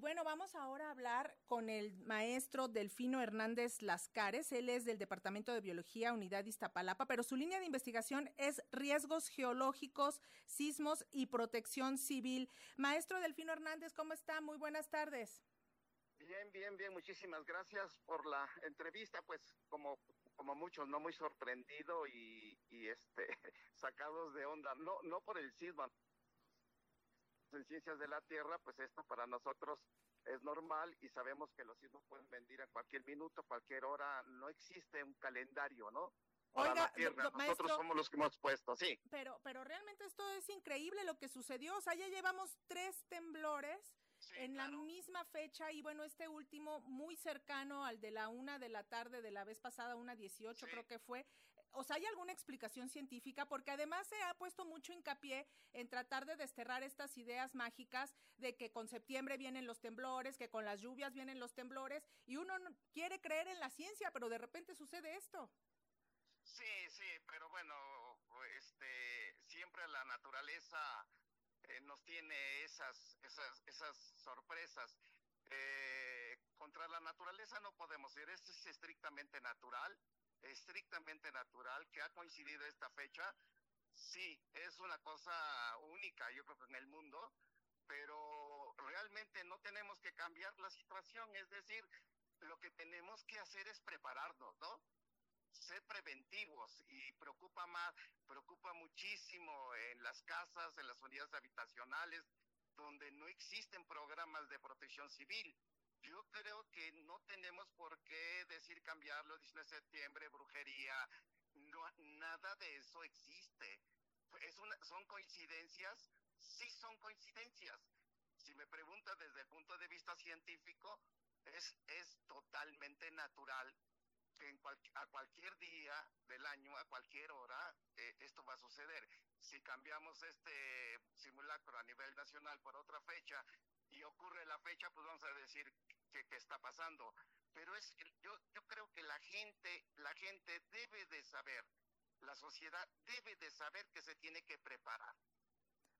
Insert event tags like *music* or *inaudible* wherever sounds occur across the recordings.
Bueno, vamos ahora a hablar con el maestro Delfino Hernández Lascares. Él es del Departamento de Biología, Unidad Iztapalapa, pero su línea de investigación es riesgos geológicos, sismos y protección civil. Maestro Delfino Hernández, ¿cómo está? Muy buenas tardes. Bien, bien, bien. Muchísimas gracias por la entrevista. Pues como como muchos, no muy sorprendido y, y este *laughs* sacados de onda, no no por el sismo, en ciencias de la Tierra, pues esto para nosotros es normal y sabemos que los sismos pueden venir a cualquier minuto, cualquier hora, no existe un calendario, ¿no? Oiga, nosotros somos los que hemos puesto, sí. Pero, pero realmente esto es increíble lo que sucedió, o sea, ya llevamos tres temblores en la misma fecha y bueno, este último muy cercano al de la una de la tarde de la vez pasada, una dieciocho creo que fue. O sea, ¿hay alguna explicación científica? Porque además se ha puesto mucho hincapié en tratar de desterrar estas ideas mágicas de que con septiembre vienen los temblores, que con las lluvias vienen los temblores y uno quiere creer en la ciencia, pero de repente sucede esto. Sí, sí, pero bueno, este, siempre la naturaleza eh, nos tiene esas, esas, esas sorpresas. Eh, contra la naturaleza no podemos ir, es, es estrictamente natural, estrictamente natural, que ha coincidido esta fecha. Sí, es una cosa única, yo creo que en el mundo, pero realmente no tenemos que cambiar la situación, es decir, lo que tenemos que hacer es prepararnos, ¿no? ser preventivos y preocupa más, preocupa muchísimo en las casas, en las unidades habitacionales, donde no existen programas de protección civil. Yo creo que no tenemos por qué decir cambiarlo 19 de septiembre, brujería, no, nada de eso existe. Es una, son coincidencias, sí son coincidencias. Si me pregunta desde el punto de vista científico, es, es totalmente natural que a cualquier día del año, a cualquier hora, eh, esto va a suceder. Si cambiamos este simulacro a nivel nacional por otra fecha y ocurre la fecha, pues vamos a decir que, está pasando. Pero es yo, yo creo que la gente, la gente debe de saber, la sociedad debe de saber que se tiene que preparar.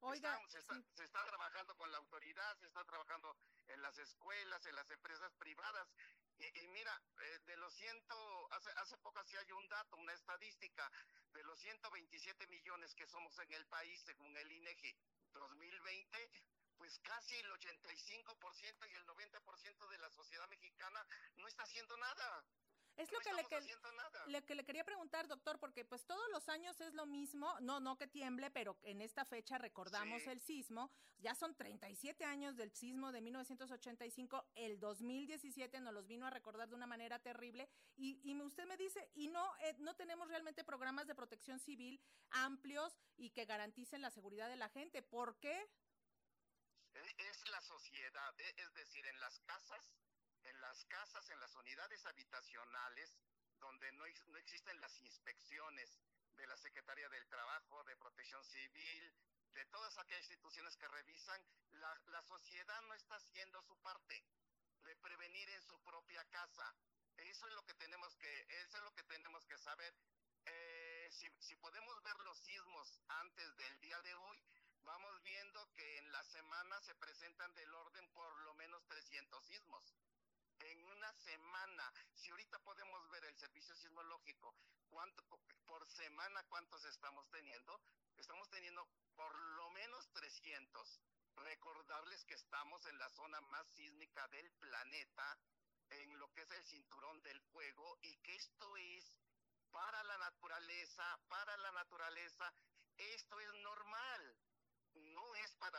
Oiga, se, está, trabajando con la autoridad, se está trabajando en las escuelas, en las empresas privadas. Y, mira, eh, de los ciento, hace, hace poco sí hay un dato, una estadística, de los 127 millones que somos en el país, según el INEGI 2020, pues casi el 85% y el 90% de la sociedad mexicana no está haciendo nada. Es lo que le, que le quería preguntar, doctor, porque pues todos los años es lo mismo, no, no que tiemble, pero en esta fecha recordamos el sismo, ya son 37 años del sismo de 1985, el 2017 nos los vino a recordar de una manera terrible, y, y usted me dice, y no, eh, no tenemos realmente programas de protección civil amplios y que garanticen la seguridad de la gente, ¿por qué? Es la sociedad, e, es decir, en las casas en las casas, en las unidades habitacionales, donde no, no existen las inspecciones de la Secretaría del Trabajo, de Protección Civil, de todas aquellas instituciones que revisan, la, la sociedad no está haciendo su parte de prevenir en su propia casa. Eso es lo que tenemos que, eso es lo que tenemos que saber. Eh, si, si podemos ver los sismos antes del día de hoy, vamos viendo que en la semana se presentan del orden por lo menos 300 sismos en una semana, si ahorita podemos ver el servicio sismológico, cuánto por semana cuántos estamos teniendo, estamos teniendo por lo menos 300. Recordarles que estamos en la zona más sísmica del planeta, en lo que es el cinturón del fuego, y que esto es para la naturaleza, para la naturaleza, esto es normal,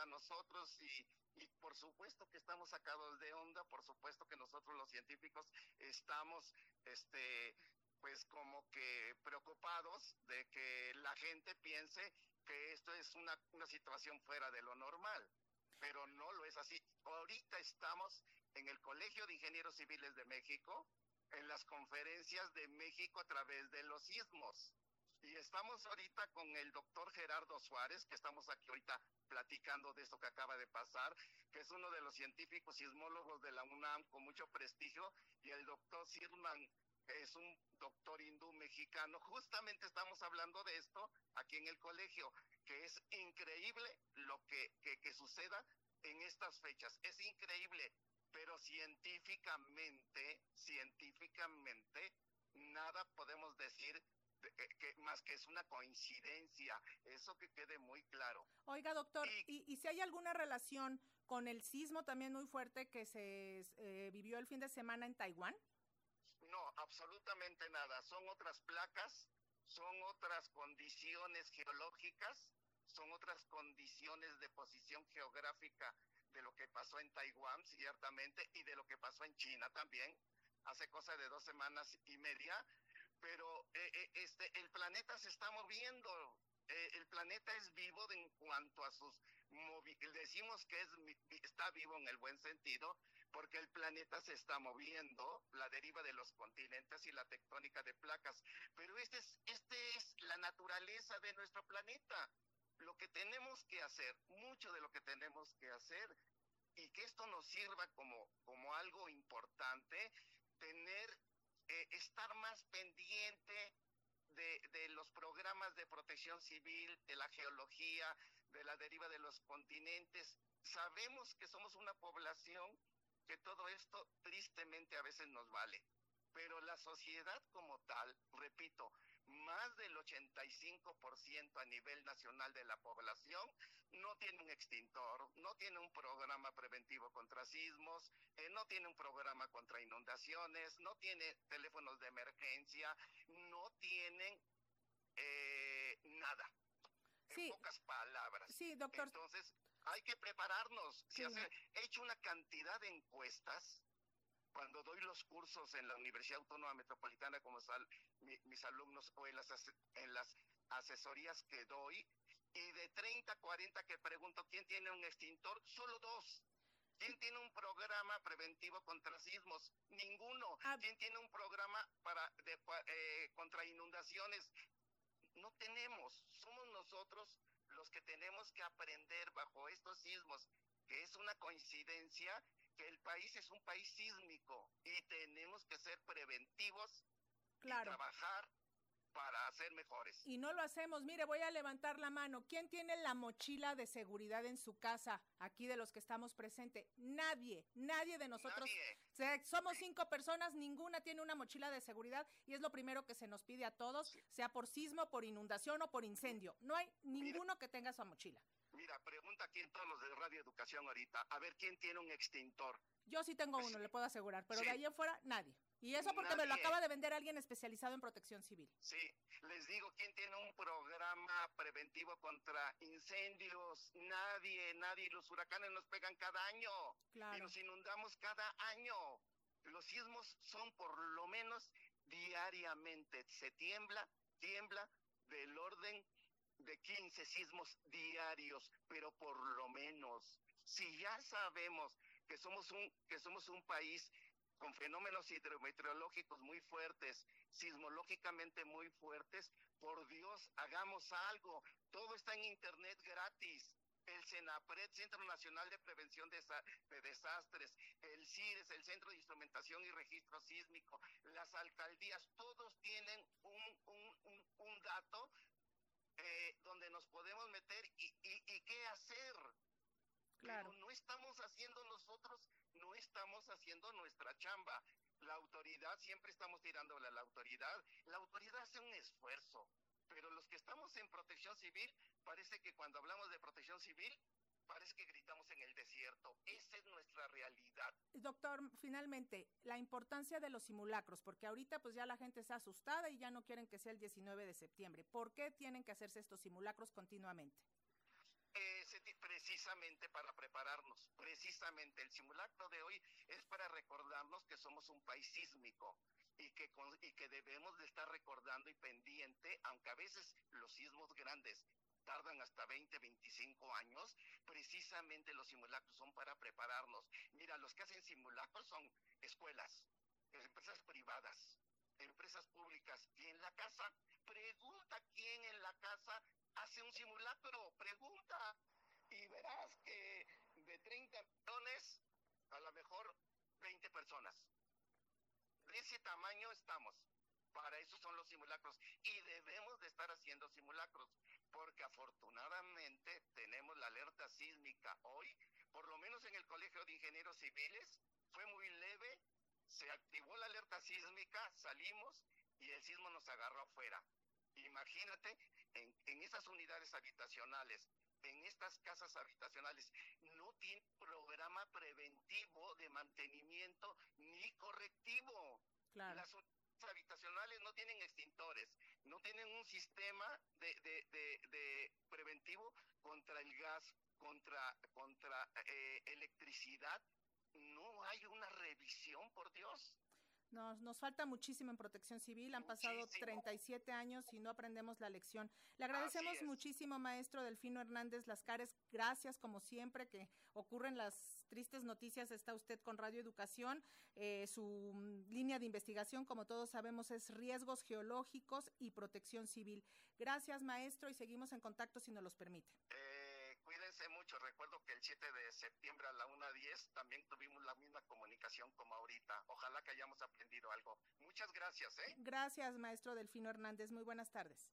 para nosotros y y por supuesto que estamos sacados de onda, por supuesto que nosotros los científicos estamos este pues como que preocupados de que la gente piense que esto es una, una situación fuera de lo normal, pero no lo es así. Ahorita estamos en el Colegio de Ingenieros Civiles de México, en las conferencias de México a través de los sismos. Y estamos ahorita con el doctor Gerardo Suárez, que estamos aquí ahorita platicando de esto que acaba de pasar, que es uno de los científicos sismólogos de la UNAM con mucho prestigio, y el doctor Sirman es un doctor hindú mexicano. Justamente estamos hablando de esto aquí en el colegio, que es increíble lo que, que, que suceda en estas fechas. Es increíble científicamente, científicamente, nada podemos decir que, más que es una coincidencia, eso que quede muy claro. Oiga, doctor, ¿y, y, si hay alguna relación con el sismo también muy fuerte que se eh, vivió el fin de semana en Taiwán? No, absolutamente nada. Son otras placas, son otras condiciones geológicas, son otras condiciones de posición geográfica de lo que pasó en Taiwán, ciertamente, y de lo que pasó en China también, hace cosa de dos semanas y media, pero eh, eh, este, el planeta se está moviendo, eh, el planeta es vivo en cuanto a sus decimos que es, está vivo en el buen sentido, porque el planeta se está moviendo, la deriva de los continentes y la tectónica de placas, pero este es, este es la naturaleza de nuestro planeta. Lo que tenemos que hacer, mucho de lo que tenemos que hacer, y que esto nos sirva como, como algo importante, tener eh, estar más pendiente de, de, los programas de protección civil, de la geología, de la deriva de los continentes. Sabemos que somos una población que todo esto tristemente a veces nos vale, pero la sociedad como tal, repito, más del 85% a nivel nacional de la población no tiene un extintor, no tiene un programa preventivo contra sismos, eh, no tiene un programa contra inundaciones, no tiene teléfonos de emergencia, no tienen eh, nada. En pocas palabras. Sí, doctor. Entonces, hay que prepararnos. Se he hecho una cantidad de encuestas cuando doy los cursos en la Universidad Autónoma Metropolitana como sal, mis alumnos o en las, en las asesorías que doy, y de 30, 40 que pregunto quién tiene un extintor, solo dos. ¿Quién tiene un programa preventivo contra sismos? Ninguno. Ah. ¿Quién tiene un programa para eh, contra inundaciones? No tenemos. Somos nosotros los que tenemos que aprender bajo estos sismos, que es una coincidencia que el país es un país sísmico y tenemos que ser preventivos claro. y trabajar para ser mejores. Y no lo hacemos. Mire, voy a levantar la mano. ¿Quién tiene la mochila de seguridad en su casa, aquí de los que estamos presentes? Nadie, nadie de nosotros. somos cinco personas, ninguna tiene una mochila de seguridad y es lo primero que se nos pide a todos, sea por sismo, por inundación o por incendio. No hay ninguno que tenga su mochila. Mira, pregunta aquí en todos los de Radio Educación ahorita, a ver quién tiene un extintor. Yo sí tengo uno, le puedo asegurar, pero de ahí en fuera nadie. Y eso porque me lo acaba de vender alguien especializado en protección civil. Sí, les digo, ¿quién tiene un programa preventivo contra incendios? Nadie, nadie. Los huracanes nos pegan cada año. Claro. Y nos inundamos cada año. Los sismos son por lo menos diariamente. Se tiembla, tiembla del orden de 15 sismos diarios, pero por lo menos. Si ya sabemos que somos un, que somos un país con fenómenos hidrometeorológicos muy fuertes, sismológicamente muy fuertes, por Dios, hagamos algo. Todo está en Internet gratis. El CENAPRED, Centro Nacional de Prevención de, Desastres, el CIRES, el Centro de Instrumentación y Registro Sísmico, las alcaldías, todos tienen un, un, un, dato eh, donde nos podemos meter y, y qué hacer. Claro. Pero no estamos haciendo nosotros, no estamos haciendo nuestra chamba. La autoridad, siempre estamos tirándole a la autoridad. La autoridad hace un esfuerzo, pero los que estamos en protección civil, parece que cuando hablamos de protección civil, parece que gritamos en el desierto. Esa es nuestra realidad. Doctor, finalmente, la importancia de los simulacros, porque ahorita pues ya la gente está asustada y ya no quieren que sea el 19 de septiembre. ¿Por qué tienen que hacerse estos simulacros continuamente? Precisamente para prepararnos. Precisamente el simulacro de hoy es para recordarnos que somos un país sísmico y que, y que debemos de estar recordando y pendiente, aunque a veces los sismos grandes tardan hasta 20, 25 años, precisamente los simulacros son para prepararnos. Mira, los que hacen simulacros son escuelas, empresas privadas, empresas públicas y en la casa, pregunta quién en la casa hace un simulacro, pregunta y verás que de 30 millones, a lo mejor 20 personas. De ese tamaño estamos. Para eso son los simulacros. Y debemos de estar haciendo simulacros, porque afortunadamente tenemos la alerta sísmica hoy, por lo menos en el Colegio de Ingenieros Civiles, fue muy leve se activó la alerta sísmica, salimos y el sismo nos agarró afuera. Imagínate, en, en esas unidades habitacionales, en estas casas habitacionales, no tiene programa preventivo de mantenimiento ni correctivo. Claro. Las unidades habitacionales no tienen extintores, no tienen un sistema de, de, de, de preventivo contra el gas, contra, contra eh, electricidad. No hay una revisión, por Dios. Nos, nos falta muchísimo en protección civil. Han pasado 37 años y no aprendemos la lección. Le agradecemos muchísimo, maestro Delfino Hernández Lascares. Gracias, como siempre, que ocurren las tristes noticias. Está usted con Radio Educación. Eh, su línea de investigación, como todos sabemos, es riesgos geológicos y protección civil. Gracias, maestro, y seguimos en contacto si nos los permite. Eh cuídense mucho. Recuerdo que el 7 de septiembre a la 1.10 también tuvimos la misma comunicación como ahorita. Ojalá que hayamos aprendido algo. Muchas gracias, ¿eh? Gracias, maestro Delfino Hernández. Muy buenas tardes.